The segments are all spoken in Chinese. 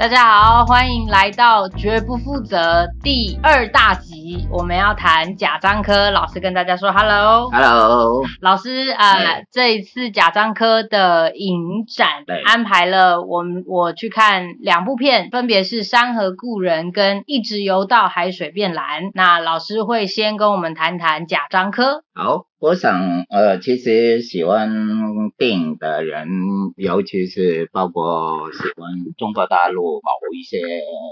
大家好，欢迎来到绝不负责第二大集。我们要谈贾樟柯老师跟大家说，Hello，Hello，老师啊、呃，这一次贾樟柯的影展安排了我们我去看两部片，分别是《山河故人》跟《一直游到海水变蓝》。那老师会先跟我们谈谈贾樟柯。好。我想，呃，其实喜欢电影的人，尤其是包括喜欢中国大陆某一些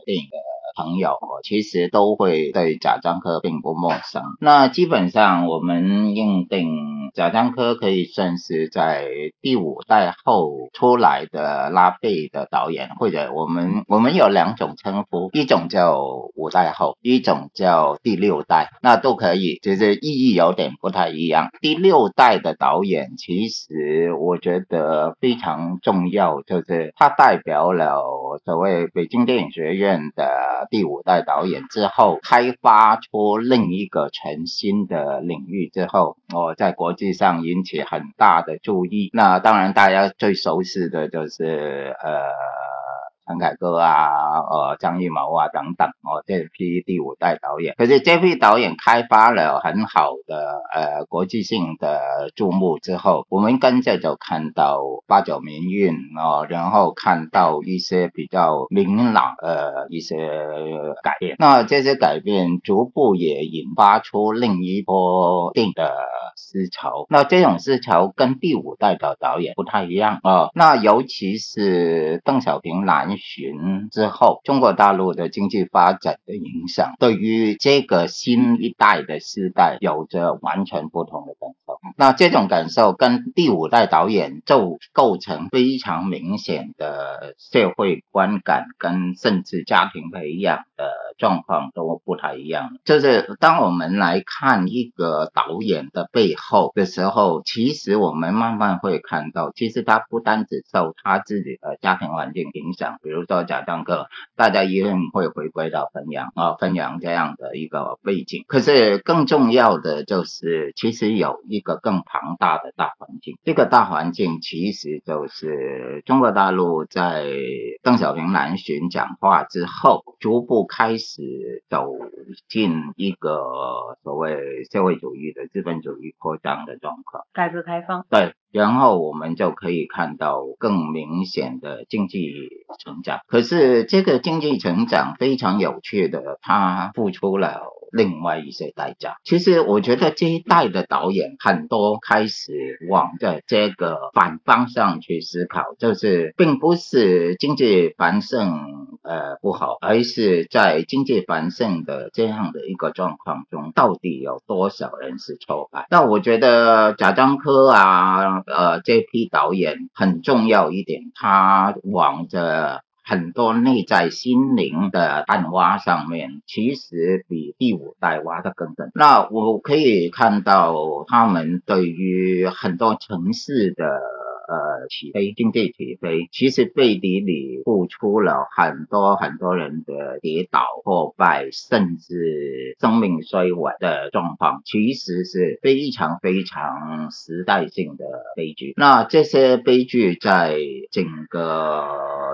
电影的朋友，其实都会对贾樟柯并不陌生。那基本上，我们认定贾樟柯可以算是在第五代后出来的拉贝的导演，或者我们我们有两种称呼，一种叫五代后，一种叫第六代，那都可以，只是意义有点不太一样。第六代的导演，其实我觉得非常重要，就是他代表了所谓北京电影学院的第五代导演之后，开发出另一个全新的领域之后，我在国际上引起很大的注意。那当然，大家最熟悉的就是呃。陈凯歌啊，呃，张艺谋啊等等，哦，这批第五代导演，可是这批导演开发了很好的呃国际性的注目之后，我们跟着就看到八九民运哦，然后看到一些比较明朗呃一些改变，那这些改变逐步也引发出另一波电影的思潮，那这种思潮跟第五代的导演不太一样哦，那尤其是邓小平南巡之后，中国大陆的经济发展的影响，对于这个新一代的时代有着完全不同的感受。那这种感受跟第五代导演就构成非常明显的社会观感，跟甚至家庭培养的状况都不太一样。就是当我们来看一个导演的背后的时候，其实我们慢慢会看到，其实他不单只受他自己的家庭环境影响。比如说贾樟柯，大家一定会回归到汾阳啊，汾阳这样的一个背景。可是更重要的就是，其实有一个更庞大的大环境。这个大环境其实就是中国大陆在邓小平南巡讲话之后，逐步开始走进一个所谓社会主义的资本主义扩张的状况。改革开放。对。然后我们就可以看到更明显的经济成长。可是这个经济成长非常有趣的，它付出了另外一些代价。其实我觉得这一代的导演很多开始往着这个反方向去思考，就是并不是经济繁盛。呃，不好，而是在经济繁盛的这样的一个状况中，到底有多少人是挫败？那我觉得贾樟柯啊，呃，这批导演很重要一点，他往着很多内在心灵的暗挖上面，其实比第五代挖的更深。那我可以看到他们对于很多城市的。呃，起飞，经济起飞，其实背地里付出了很多很多人的跌倒、破败，甚至生命衰亡的状况，其实是非常非常时代性的悲剧。那这些悲剧在整个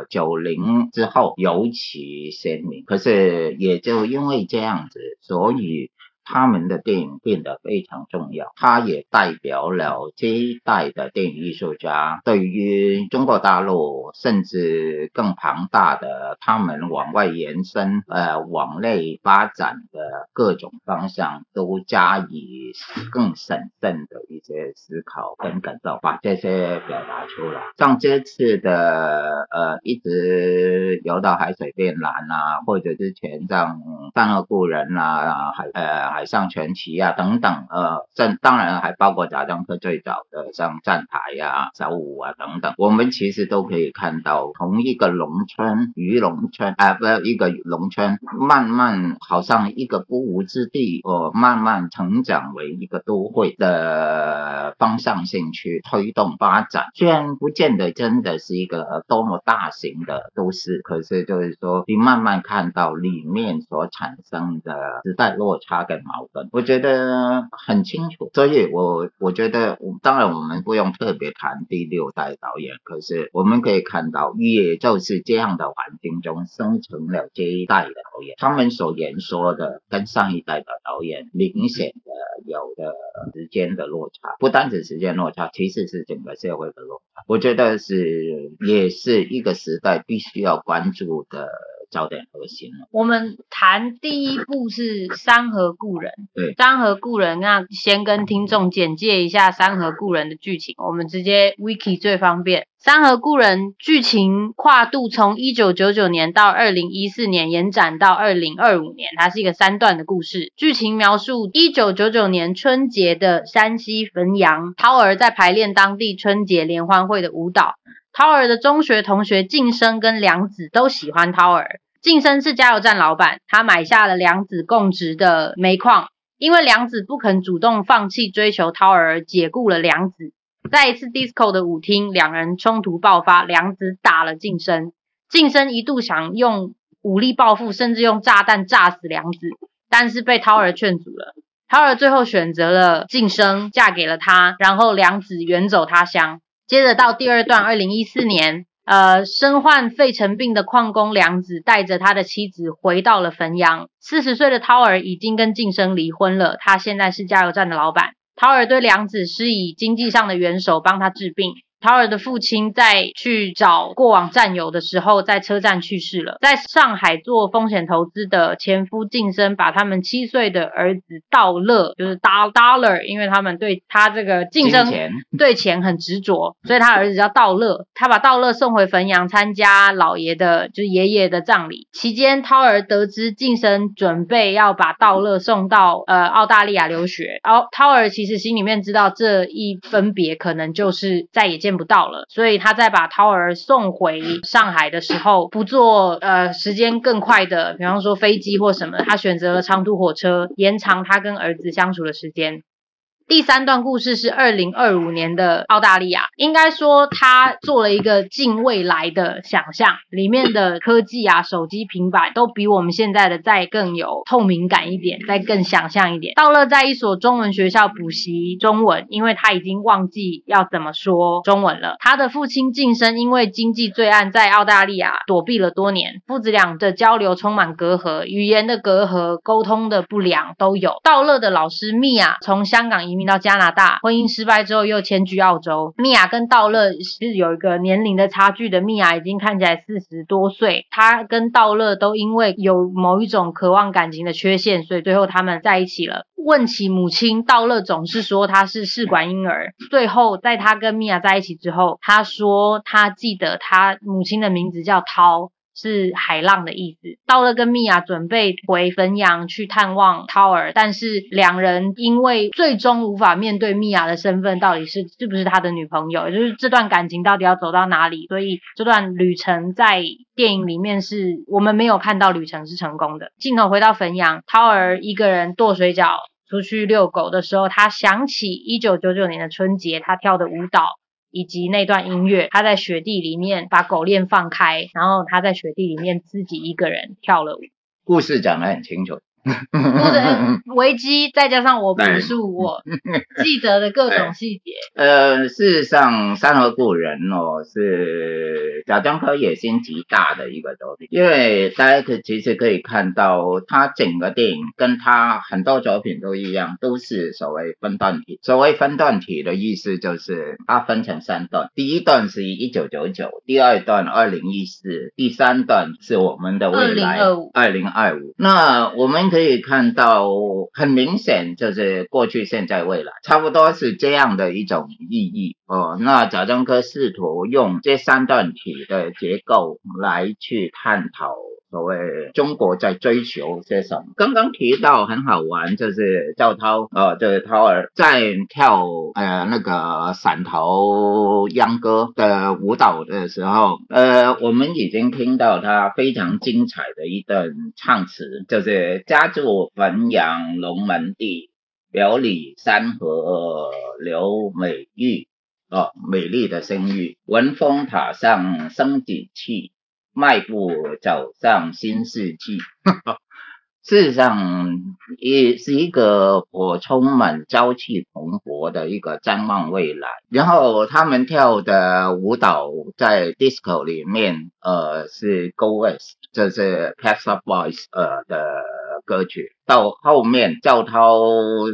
九零之后尤其鲜明。可是也就因为这样子，所以。他们的电影变得非常重要，他也代表了这一代的电影艺术家对于中国大陆甚至更庞大的他们往外延伸、呃往内发展的各种方向，都加以更审慎的一些思考跟感受，把这些表达出来。像这次的呃一直游到海水变蓝啊，或者之前像《山河故人》啊，还呃。海上传奇啊，等等，呃，这当然还包括贾樟柯最早的像站台呀、小五啊等等，我们其实都可以看到，同一个农村渔农村啊，不，一个农村，慢慢好像一个孤无之地，呃，慢慢成长为一个都会的方向性去推动发展。虽然不见得真的是一个多么大型的都市，可是就是说，你慢慢看到里面所产生的时代落差跟。矛盾，我觉得很清楚。所以我我觉得，当然我们不用特别谈第六代导演，可是我们可以看到，也就是这样的环境中生成了这一代的导演，他们所言说的跟上一代的导演明显的有的时间的落差，不单止时间落差，其实是整个社会的落差。我觉得是也是一个时代必须要关注的。焦点核心了。我们谈第一部是《山河故人》。对，《山河故人》那先跟听众简介一下《山河故人》的剧情。我们直接 Wiki 最方便。《山河故人》剧情跨度从一九九九年到二零一四年，延展到二零二五年，它是一个三段的故事。剧情描述一九九九年春节的山西汾阳，涛儿在排练当地春节联欢会的舞蹈。涛儿的中学同学晋生跟梁子都喜欢涛儿。晋生是加油站老板，他买下了梁子供职的煤矿，因为梁子不肯主动放弃追求涛儿，解雇了梁子。在一次 disco 的舞厅，两人冲突爆发，梁子打了晋生。晋生一度想用武力报复，甚至用炸弹炸死梁子，但是被涛儿劝阻了。涛儿最后选择了晋生，嫁给了他，然后梁子远走他乡。接着到第二段，二零一四年。呃，身患肺尘病的矿工梁子带着他的妻子回到了汾阳。四十岁的涛儿已经跟晋生离婚了，他现在是加油站的老板。涛儿对梁子施以经济上的援手，帮他治病。涛儿的父亲在去找过往战友的时候，在车站去世了。在上海做风险投资的前夫晋生，把他们七岁的儿子道乐，就是 Dollar，因为他们对他这个晋生对钱很执着，所以他儿子叫道乐。他把道乐送回汾阳参加老爷的，就是爷爷的葬礼。期间，涛儿得知晋生准备要把道乐送到呃澳大利亚留学，然后涛儿其实心里面知道这一分别可能就是再也见。不到了，所以他在把涛儿送回上海的时候，不坐呃时间更快的，比方说飞机或什么，他选择了长途火车，延长他跟儿子相处的时间。第三段故事是二零二五年的澳大利亚，应该说他做了一个近未来的想象，里面的科技啊、手机、平板都比我们现在的再更有透明感一点，再更想象一点。道乐在一所中文学校补习中文，因为他已经忘记要怎么说中文了。他的父亲晋升因为经济罪案在澳大利亚躲避了多年，父子俩的交流充满隔阂，语言的隔阂、沟通的不良都有。道乐的老师蜜娅从香港移移民到加拿大，婚姻失败之后又迁居澳洲。米娅跟道乐是有一个年龄的差距的，米娅已经看起来四十多岁，她跟道乐都因为有某一种渴望感情的缺陷，所以最后他们在一起了。问起母亲，道乐总是说他是试管婴儿。最后在他跟米娅在一起之后，他说他记得他母亲的名字叫涛。是海浪的意思。道乐跟蜜娅准备回汾阳去探望涛儿，但是两人因为最终无法面对蜜娅的身份，到底是是不是他的女朋友，也就是这段感情到底要走到哪里？所以这段旅程在电影里面是我们没有看到旅程是成功的。镜头回到汾阳，涛儿一个人剁水饺出去遛狗的时候，他想起一九九九年的春节，他跳的舞蹈。以及那段音乐，他在雪地里面把狗链放开，然后他在雪地里面自己一个人跳了舞。故事讲得很清楚。或者维基，再加上我补述我 记得的各种细节。呃，事实上，《山河故人》哦，是贾樟柯野心极大的一个作品，因为大家可其实可以看到，他整个电影跟他很多作品都一样，都是所谓分段体。所谓分段体的意思就是，它分成三段，第一段是一九九九，第二段二零一四，第三段是我们的未来。二零二五，那我们。可以看到，很明显就是过去、现在、未来，差不多是这样的一种意义哦。那贾樟柯试图用这三段体的结构来去探讨。所谓中国在追求些什么？刚刚提到很好玩，就是赵涛，呃，就是涛儿在跳呃那个汕头秧歌的舞蹈的时候，呃，我们已经听到他非常精彩的一段唱词，就是家住汾阳龙门地，表里山河刘美玉，哦，美丽的声誉，文峰塔上生锦气。迈步走上新世纪，事实上也是一个我充满朝气蓬勃的一个展望未来。然后他们跳的舞蹈在 disco 里面，呃，是 Go West，这是 Pet Shop Boys 呃的歌曲。到后面，赵涛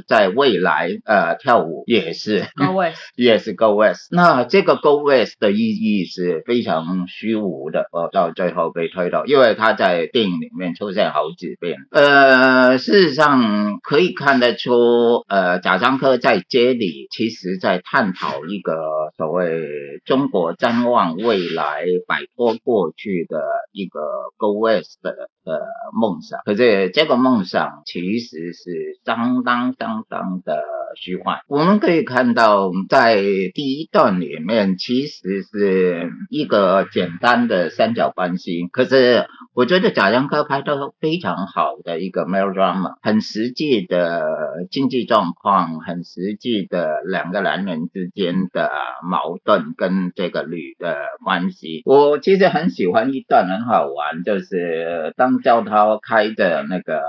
在未来呃跳舞也是 Go West，也是 Go West。那这个 Go West 的意义是非常虚无的，呃，到最后被推到，因为他在电影里面出现好几遍。呃，事实上可以看得出，呃，贾樟柯在街里其实在探讨一个所谓中国展望未来、摆脱过去的一个 Go West 的。呃梦想，可是这个梦想其实是相当相当的虚幻。我们可以看到，在第一段里面，其实是一个简单的三角关系。可是我觉得贾樟柯拍的非常好的一个 melodrama，很实际的经济状况，很实际的两个男人之间的矛盾跟这个女的关系。我其实很喜欢一段很好玩，就是当。教涛开着那个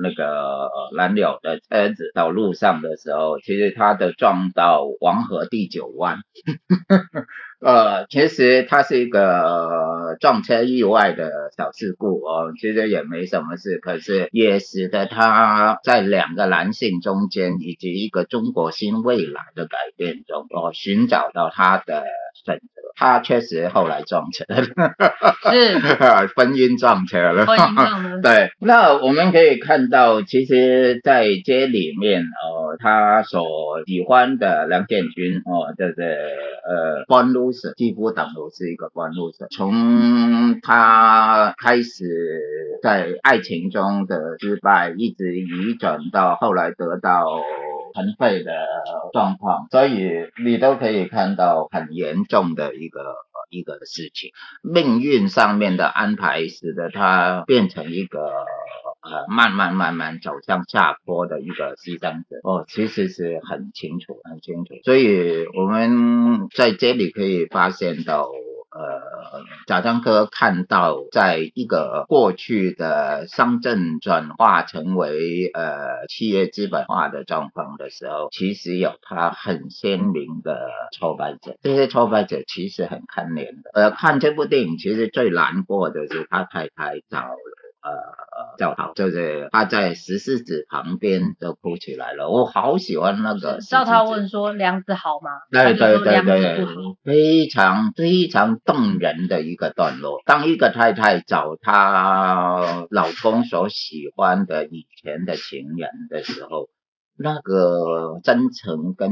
那个蓝鸟的车子到路上的时候，哦其实他的撞到黄河第九弯，呃，其实他是一个撞车意外的小事故哦，其实也没什么事，可是也使得他在两个男性中间以及一个中国新未来的改变中哦，寻找到他的选择。他确实后来撞车了，是 婚姻撞车了。婚姻撞车。对，那我们可以看到，其实，在街里面哦，他所喜欢的梁建军哦，就是呃，官路士，几乎等于是一个官路士。从他开始在爱情中的失败，一直移转到后来得到。残废的状况，所以你都可以看到很严重的一个一个事情，命运上面的安排使得他变成一个呃慢慢慢慢走向下坡的一个牺牲者。哦，其实是很清楚很清楚，所以我们在这里可以发现到。呃，贾樟柯看到，在一个过去的商政转化成为呃企业资本化的状况的时候，其实有他很鲜明的挫败者。这些挫败者其实很可怜的。呃，看这部电影，其实最难过的是他太太找。呃，教涛就是他在石狮子旁边就哭起来了，我好喜欢那个。教涛问说：“梁子好吗？”对对对对，非常非常动人的一个段落。当一个太太找她老公所喜欢的以前的情人的时候。那个真诚跟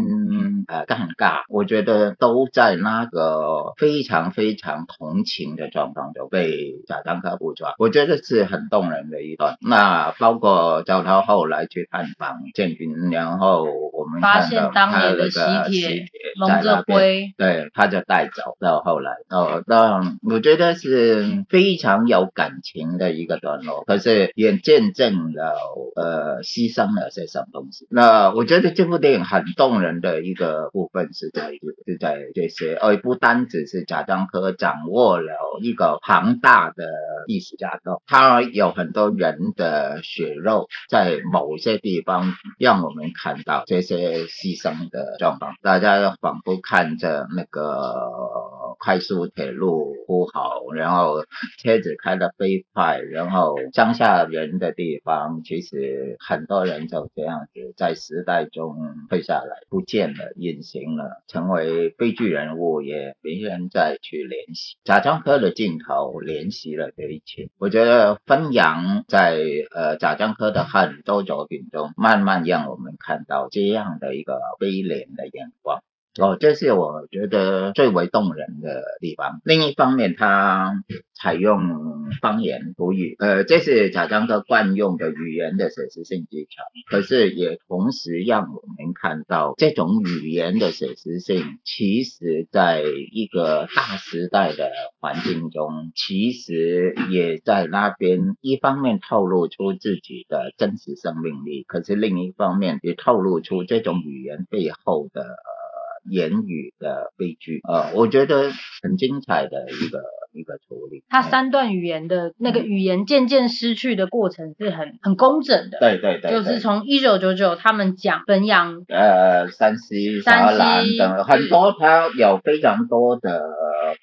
呃尴尬，我觉得都在那个非常非常同情的状况中被贾樟柯捕捉，我觉得是很动人的一段。那包括赵涛后来去探访建军，然后我们发现当年的喜帖在那边，对，他就带走到后来哦，那我觉得是非常有感情的一个段落，可是也见证了呃牺牲了些什么东西。那我觉得这部电影很动人的一个部分是在是在这些，而不单只是贾樟柯掌握了一个庞大的历史架构，他有很多人的血肉在某些地方让我们看到这些牺牲的状况，大家仿佛看着那个快速铁路铺好，然后车子开得飞快，然后乡下人的地方其实很多人就这样子。在时代中退下来，不见了，隐形了，成为悲剧人物，也没人再去联系。贾樟柯的镜头联系了这一切。我觉得汾阳在呃贾樟柯的很多作品中，慢慢让我们看到这样的一个悲怜的眼光。哦，这是我觉得最为动人的地方。另一方面，他采用方言土语，呃，这是贾樟柯惯用的语言的写实性技巧。可是也同时让我们看到，这种语言的写实性，其实在一个大时代的环境中，其实也在那边一方面透露出自己的真实生命力，可是另一方面也透露出这种语言背后的。言语的悲剧，呃，我觉得很精彩的一个一个处理。他三段语言的那个语言渐渐失去的过程是很很工整的。对对对，对。就是从一九九九他们讲汾阳，呃，山西、山西等很多，他有非常多的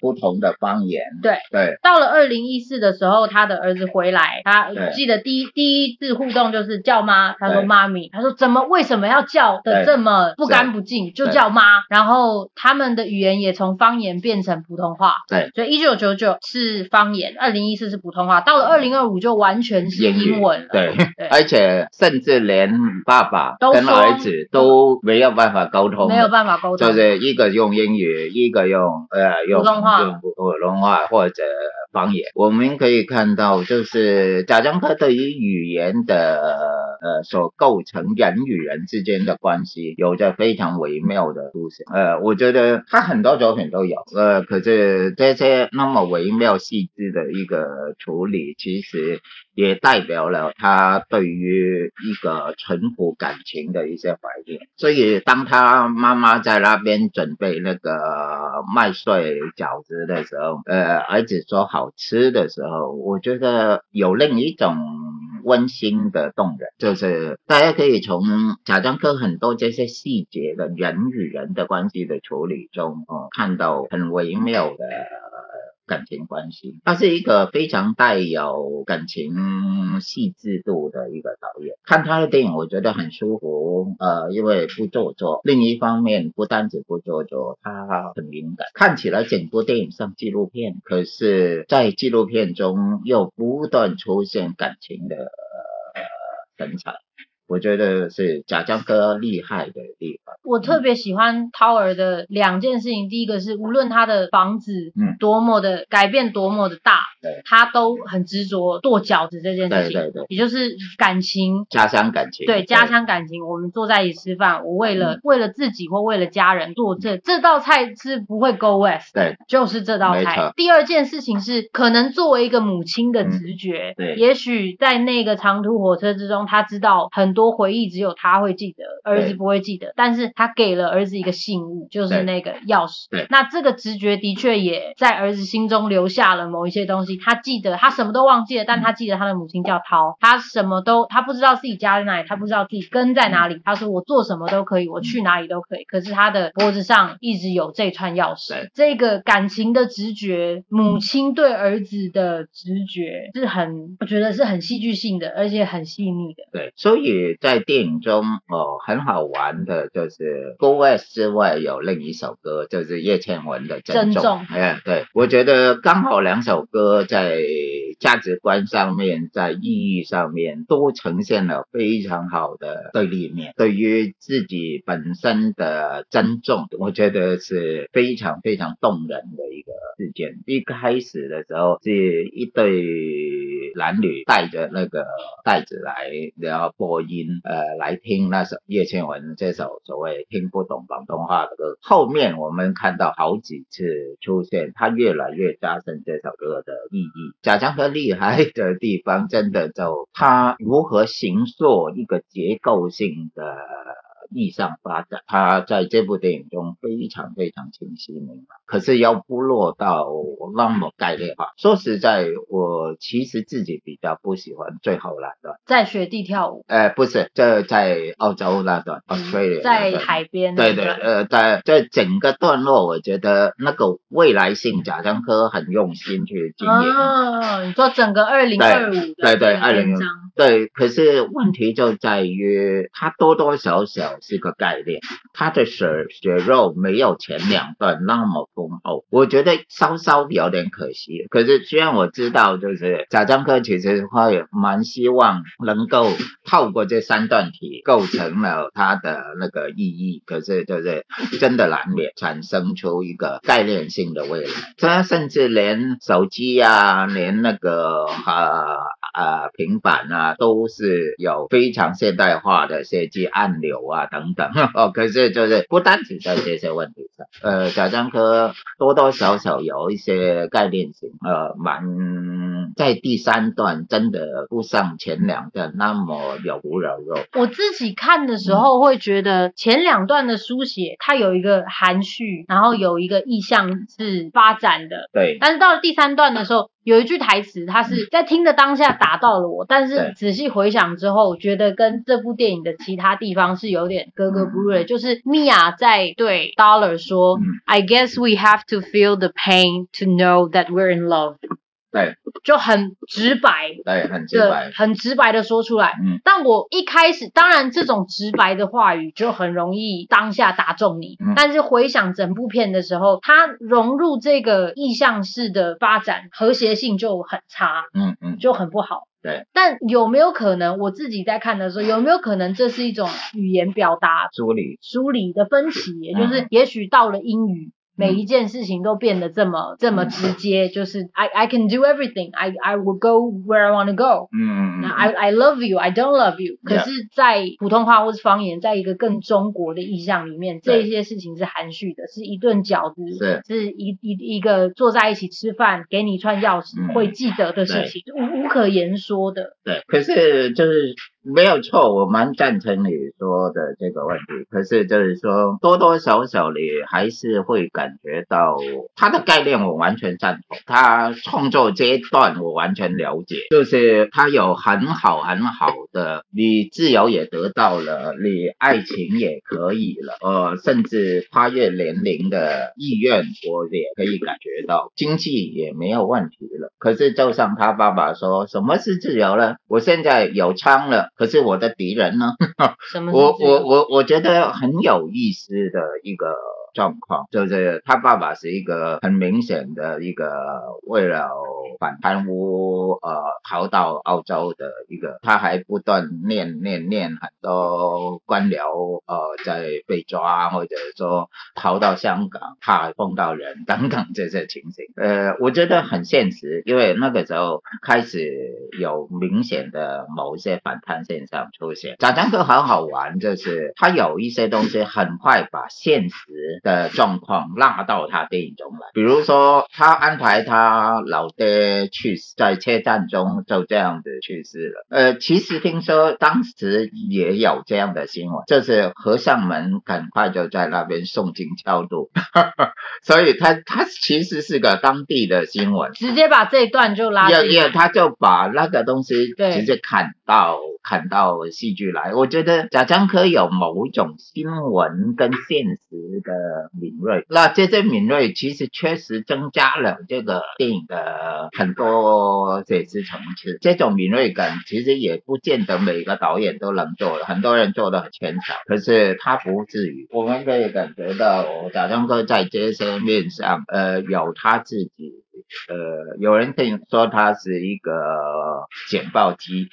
不同的方言。对对。到了二零一四的时候，他的儿子回来，他记得第一第一次互动就是叫妈，他说妈咪，他说怎么为什么要叫的这么不干不净，就叫妈。然后他们的语言也从方言变成普通话。对。所以一九九九是方言，二零一四是普通话，到了二零二五就完全是英文了。对。对。而且甚至连爸爸跟儿子都没有办法沟通，没有办法沟通，就是一个用英语，一个用呃用普通话，用普通话或者。方言，我们可以看到，就是贾樟柯对于语言的呃所构成人与人之间的关系，有着非常微妙的故事。呃，我觉得他很多作品都有，呃，可是这些那么微妙细致的一个处理，其实也代表了他对于一个淳朴感情的一些怀念。所以，当他妈妈在那边准备那个麦穗饺子的时候，呃，儿子说。好吃的时候，我觉得有另一种温馨的动人，就是大家可以从贾樟柯很多这些细节的人与人的关系的处理中，哦，看到很微妙的。感情关系，他是一个非常带有感情细致度的一个导演。看他的电影，我觉得很舒服，呃，因为不做作。另一方面，不单止不做作，他很敏感。看起来整部电影像纪录片，可是，在纪录片中又不断出现感情的呃神采。我觉得是贾江哥厉害的地方。我特别喜欢涛儿的两件事情，第一个是无论他的房子嗯多么的改变多么的大，对，他都很执着剁饺子这件事情，对对对，也就是感情，家乡感情，对家乡感情。我们坐在一起吃饭，我为了为了自己或为了家人做这这道菜是不会 go west，对，就是这道菜。第二件事情是可能作为一个母亲的直觉，对，也许在那个长途火车之中，他知道很多。多回忆只有他会记得，儿子不会记得。但是他给了儿子一个信物，就是那个钥匙。对，那这个直觉的确也在儿子心中留下了某一些东西。他记得，他什么都忘记了，但他记得他的母亲叫涛。他什么都，他不知道自己家在哪里，他不知道自己根在哪里。他说我做什么都可以，我去哪里都可以。可是他的脖子上一直有这串钥匙。这个感情的直觉，母亲对儿子的直觉是很，我觉得是很戏剧性的，而且很细腻的。对，所以。在电影中哦，很好玩的就是《Go West》之外有另一首歌，就是叶倩文的《珍重》。哎，对，我觉得刚好两首歌在价值观上面，在意义上面都呈现了非常好的对立面。对于自己本身的珍重，我觉得是非常非常动人的一个事件。一开始的时候是一对男女带着那个袋子来，然后播音。音呃，来听那首叶倩文这首所谓听不懂广东话的歌，后面我们看到好几次出现，他越来越加深这首歌的意义。贾樟柯厉害的地方，真的就他如何形塑一个结构性的。意上发展，他在这部电影中非常非常清晰明白，可是要不落到那么概念化。说实在，我其实自己比较不喜欢最后那段，在雪地跳舞。呃，不是，这在澳洲那段，Australia，在海边。对对，呃，在在整个段落，我觉得那个未来性，贾樟柯很用心去经营。哦，你说整个二零二五，对对，二零对。可是问题就在于，他多多少少。是个概念，它的血血肉没有前两段那么丰厚，我觉得稍稍有点可惜。可是虽然我知道，就是贾樟柯其实会蛮希望能够透过这三段体构成了他的那个意义，可是就是真的难免产生出一个概念性的未来。他甚至连手机啊，连那个呃、呃、平板啊，都是有非常现代化的设计按钮啊等等。哦，可是就是不单只在这些问题上，呃，贾樟柯多多少少有一些概念性，呃，蛮在第三段真的不像前两段那么有骨有肉。我自己看的时候会觉得前两段的书写它有一个含蓄，然后有一个意向是发展的。对。但是到了第三段的时候，有一句台词，它是在听的当下打到了我，但是仔细回想之后，觉得跟这部电影的其他地方是有点格格不入的。就是米娅在对 Dollar 说：“I guess we have to feel the pain to know that we're in love。”对，就很直白，对，很直白，很直白的说出来。嗯，但我一开始，当然这种直白的话语就很容易当下打中你。嗯，但是回想整部片的时候，它融入这个意象式的发展，和谐性就很差。嗯嗯，就很不好。对，但有没有可能，我自己在看的时候，有没有可能这是一种语言表达梳理梳理的分歧？也就是，也许到了英语。每一件事情都变得这么这么直接，就是 I I can do everything, I I will go where I want to go. 嗯嗯 I I love you, I don't love you. 可是，在普通话或是方言，在一个更中国的意象里面，这些事情是含蓄的，是一顿饺子，是。是一一一个坐在一起吃饭，给你一串钥匙会记得的事情，无无可言说的。对，可是就是。没有错，我蛮赞成你说的这个问题。可是就是说，多多少少你还是会感觉到他的概念，我完全赞同。他创作阶段我完全了解，就是他有很好很好的，你自由也得到了，你爱情也可以了，呃，甚至跨越年龄的意愿，我也可以感觉到，经济也没有问题了。可是就像他爸爸说，什么是自由呢？我现在有枪了。可是我的敌人呢？我我我我觉得很有意思的一个。状况就是他爸爸是一个很明显的一个为了反贪污呃逃到澳洲的一个，他还不断念念念很多官僚呃在被抓，或者说逃到香港怕碰到人等等这些情形，呃我觉得很现实，因为那个时候开始有明显的某一些反贪现象出现。贾樟柯很好玩，就是他有一些东西很快把现实。的状况拉到他电影中来，比如说他安排他老爹去世，在车站中就这样子去世了。呃，其实听说当时也有这样的新闻，就是和尚们赶快就在那边诵经超度，所以他他其实是个当地的新闻，直接把这一段就拉，也也他就把那个东西直接砍到砍到戏剧来。我觉得贾樟柯有某一种新闻跟现实的。敏锐，那这些敏锐其实确实增加了这个电影的很多解释层次。这种敏锐感其实也不见得每个导演都能做，很多人做的很牵强，可是他不至于。我们可以感觉到贾樟柯在这些面上，呃，有他自己。呃，有人听说他是一个简报机，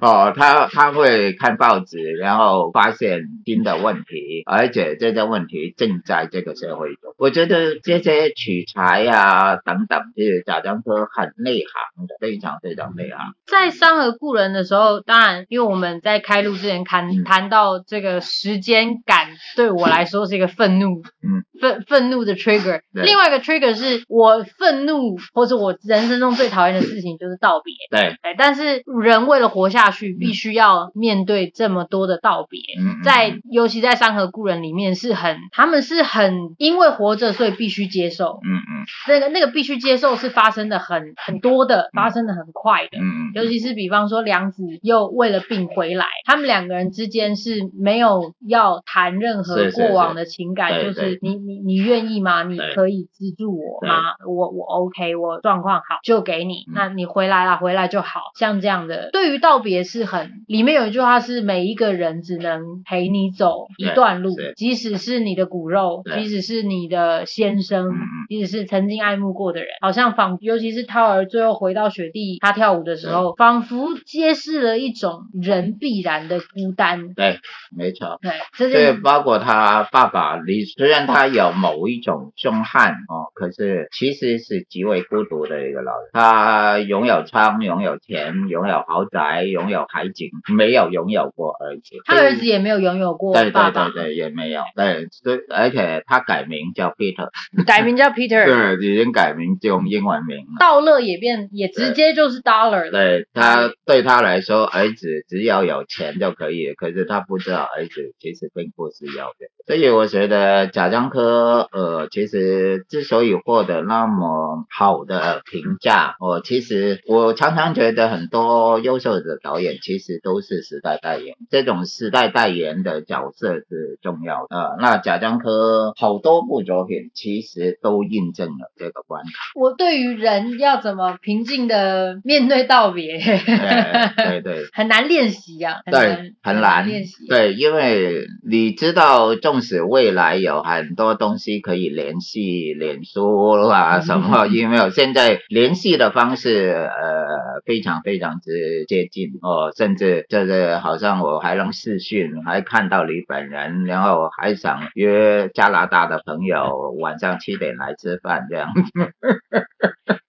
哦，他他会看报纸，然后发现新的问题，而且这些问题正在这个社会中。我觉得这些取材啊等等，就是贾樟柯很内行的，非常非常内行。在《山河故人》的时候，当然，因为我们在开录之前谈谈到这个时间感，对我来说是一个愤怒，嗯，愤愤怒的 trigger。另外一个 trigger 是我。我愤怒，或者我人生中最讨厌的事情就是道别。对，对，但是人为了活下去，必须要面对这么多的道别。嗯，在尤其在《山河故人》里面，是很他们是很因为活着，所以必须接受。嗯嗯，那个那个必须接受是发生的很很多的，发生的很快的。嗯嗯，尤其是比方说梁子又为了病回来，他们两个人之间是没有要谈任何过往的情感，是是是，就是你你你愿意吗？你可以资助我吗？我我 OK，我状况好就给你，那你回来了，回来就好。像这样的，对于道别是很，里面有一句话是每一个人只能陪你走一段路，即使是你的骨肉，即使是你的先生，即使是曾经爱慕过的人，好像仿，尤其是涛儿最后回到雪地他跳舞的时候，仿佛揭示了一种人必然的孤单。对，没错。对，这是包括他爸爸，你虽然他有某一种凶悍哦，可是。其实是极为孤独的一个老人。他拥有仓，拥有钱，拥有豪宅，拥有海景，没有拥有过儿子。他儿子也没有拥有过。对对对对，也没有。对，对，而且他改名叫 Peter。改名叫 Peter。对，已经改名就用英文名了。道乐也变，也直接就是 Dollar 了。对，他对他来说，儿子只要有钱就可以。可是他不知道儿子其实并不是要的。所以我觉得贾樟柯，呃，其实之所以获得那么好的评价，我其实我常常觉得很多优秀的导演其实都是时代代言，这种时代代言的角色是重要的。呃，那贾樟柯好多部作品其实都印证了这个观卡。我对于人要怎么平静的面对道别，对对 对，很难练习呀，对，很难练习，对，因为你知道纵使未来有很多东西可以联系，脸书啊什么 email，现在联系的方式呃非常非常之接近哦，甚至就是好像我还能视讯，还看到你本人，然后还想约加拿大的朋友晚上七点来吃饭这样。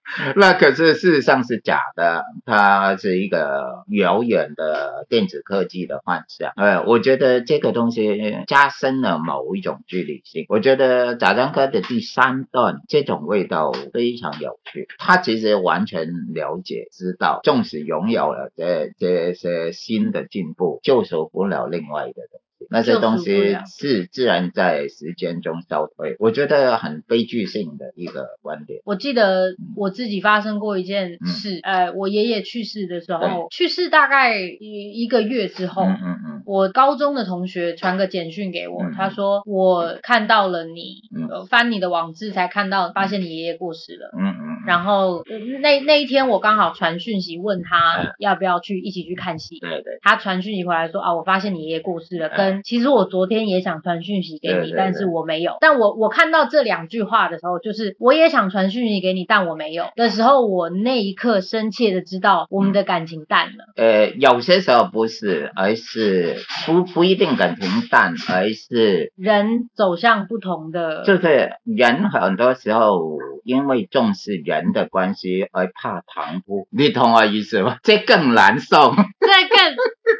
那可是事实上是假的，它是一个遥远的电子科技的幻想。呃，我觉得这个东西加深了某一种距离性。我觉得贾樟柯的第三段这种味道非常有趣，他其实完全了解、知道，纵使拥有了这这些新的进步，救赎不了另外一个人。那些东西是自然在时间中消退，我觉得很悲剧性的一个观点。我记得我自己发生过一件事，嗯、呃，我爷爷去世的时候，去世大概一一个月之后，嗯嗯，嗯。我高中的同学传个简讯给我，嗯、他说我看到了你，嗯、翻你的网志才看到，发现你爷爷过世了，嗯嗯，嗯然后那那一天我刚好传讯息问他要不要去一起去看戏，对对，他传讯息回来说啊，我发现你爷爷过世了，跟其实我昨天也想传讯息给你，但是我没有。但我我看到这两句话的时候，就是我也想传讯息给你，但我没有的时候，我那一刻深切的知道我们的感情淡了。呃，有些时候不是，而是不不一定感情淡，而是人走向不同的。就是人很多时候因为重视人的关系而怕唐突，你懂我意思吗？这更难受。这更。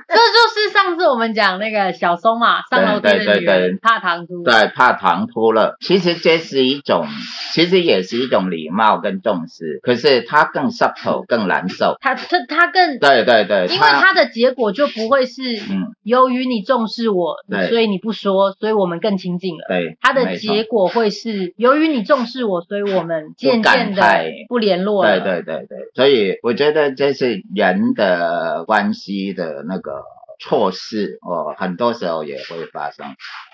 这就是上次我们讲那个小松嘛，上楼梯的女人怕唐突，对，怕唐突了。其实这是一种，其实也是一种礼貌跟重视，可是他更 subtle，更难受。他他他更对对对，因为他的结果就不会是，嗯，由于你重视我，所以你不说，所以我们更亲近了。对，他的结果会是由于你重视我，所以我们渐渐的不联络了。对对对对，所以我觉得这是人的关系的那个。错事哦，很多时候也会发生。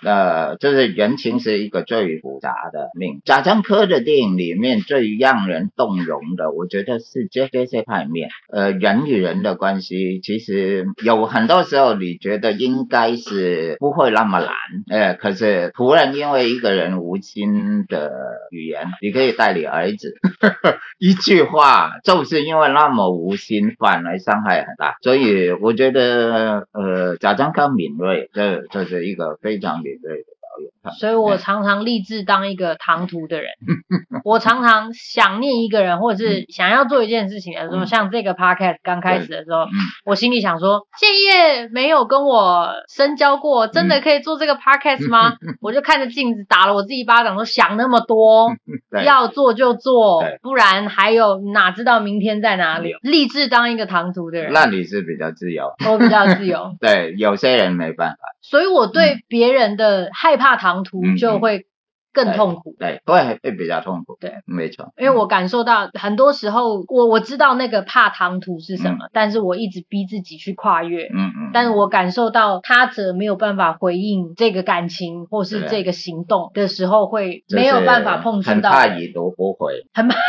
呃，就是人情是一个最复杂的命。贾樟柯的电影里面最让人动容的，我觉得是这这些方面。呃，人与人的关系，其实有很多时候你觉得应该是不会那么难，呃，可是突然因为一个人无心的语言，你可以带你儿子，一句话，就是因为那么无心，反而伤害很大。所以我觉得。呃，贾樟柯敏锐，这这是一个非常敏锐的导演。所以我常常立志当一个唐突的人。我常常想念一个人，或者是想要做一件事情的时候，像这个 podcast 刚开始的时候，我心里想说，建业没有跟我深交过，真的可以做这个 podcast 吗？我就看着镜子打了我自己一巴掌，说想那么多，要做就做，不然还有哪知道明天在哪里？立志当一个唐突的人，那你是比较自由，我比较自由。对，有些人没办法，所以我对别人的害怕唐突就会更痛苦。对，会会比较痛苦。对，没错。因为我感受到很多时候，我我知道那个怕唐突是什么，但是我一直逼自己去跨越。嗯嗯。但是我感受到他者没有办法回应这个感情或是这个行动的时候，会没有办法碰触到。很怕已读不回。很怕。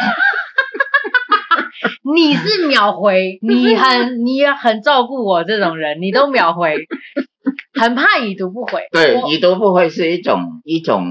你是秒回，你很你也很照顾我这种人，你都秒回。很怕已读不回。对，已读不回是一种一种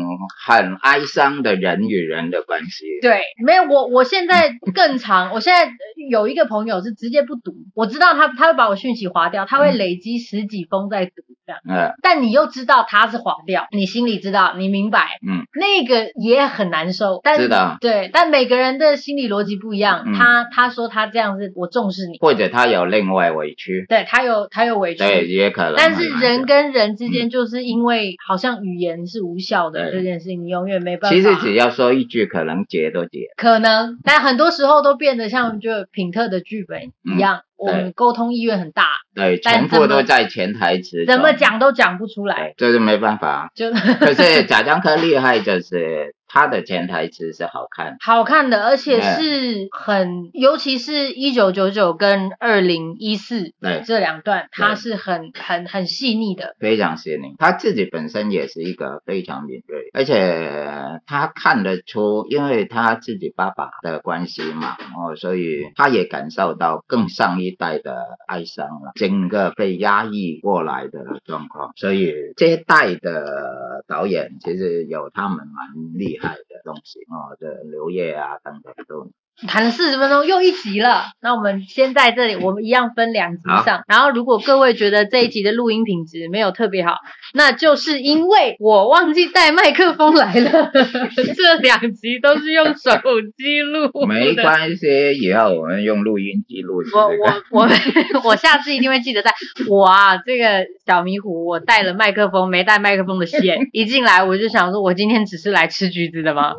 很哀伤的人与人的关系。对，没有我，我现在更长。我现在有一个朋友是直接不读，我知道他他会把我讯息划掉，他会累积十几封在读这样。嗯。但你又知道他是划掉，你心里知道，你明白。嗯。那个也很难受，但是对，但每个人的心理逻辑不一样。嗯、他他说他这样子，我重视你，或者他有另外委屈，对他有他有委屈，对也可能。但是人跟人之间，就是因为好像语言是无效的这件事情，你永远没办法。其实只要说一句，可能解都解。可能，但很多时候都变得像就品特的剧本一样。嗯我们沟通意愿很大，对，全部都在潜台词，怎么讲都讲不出来，这是没办法。就可是贾樟柯厉害就是。他的潜台词是好看，好看的，而且是很，嗯、尤其是一九九九跟二零一四这两段，他是很很很细腻的，非常细腻。他自己本身也是一个非常敏锐，而且他看得出，因为他自己爸爸的关系嘛，哦，所以他也感受到更上一代的哀伤了，整个被压抑过来的状况。所以这一代的导演其实有他们蛮厉害带。的东西啊，这刘烨啊等等都。谈了四十分钟，又一集了。那我们先在这里，我们一样分两集上。然后，如果各位觉得这一集的录音品质没有特别好，那就是因为我忘记带麦克风来了。这两集都是用手机录。没关系，以后我们用录音机录。我我我 我下次一定会记得带。我啊，这个小迷糊，我带了麦克风，没带麦克风的线。一进来我就想说，我今天只是来吃橘子的吗？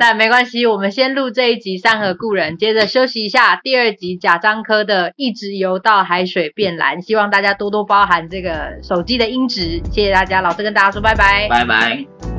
但没关系，我们先录这一集《山河故人》，接着休息一下。第二集贾樟柯的《一直游到海水变蓝》，希望大家多多包涵这个手机的音质。谢谢大家，老师跟大家说拜拜，拜拜。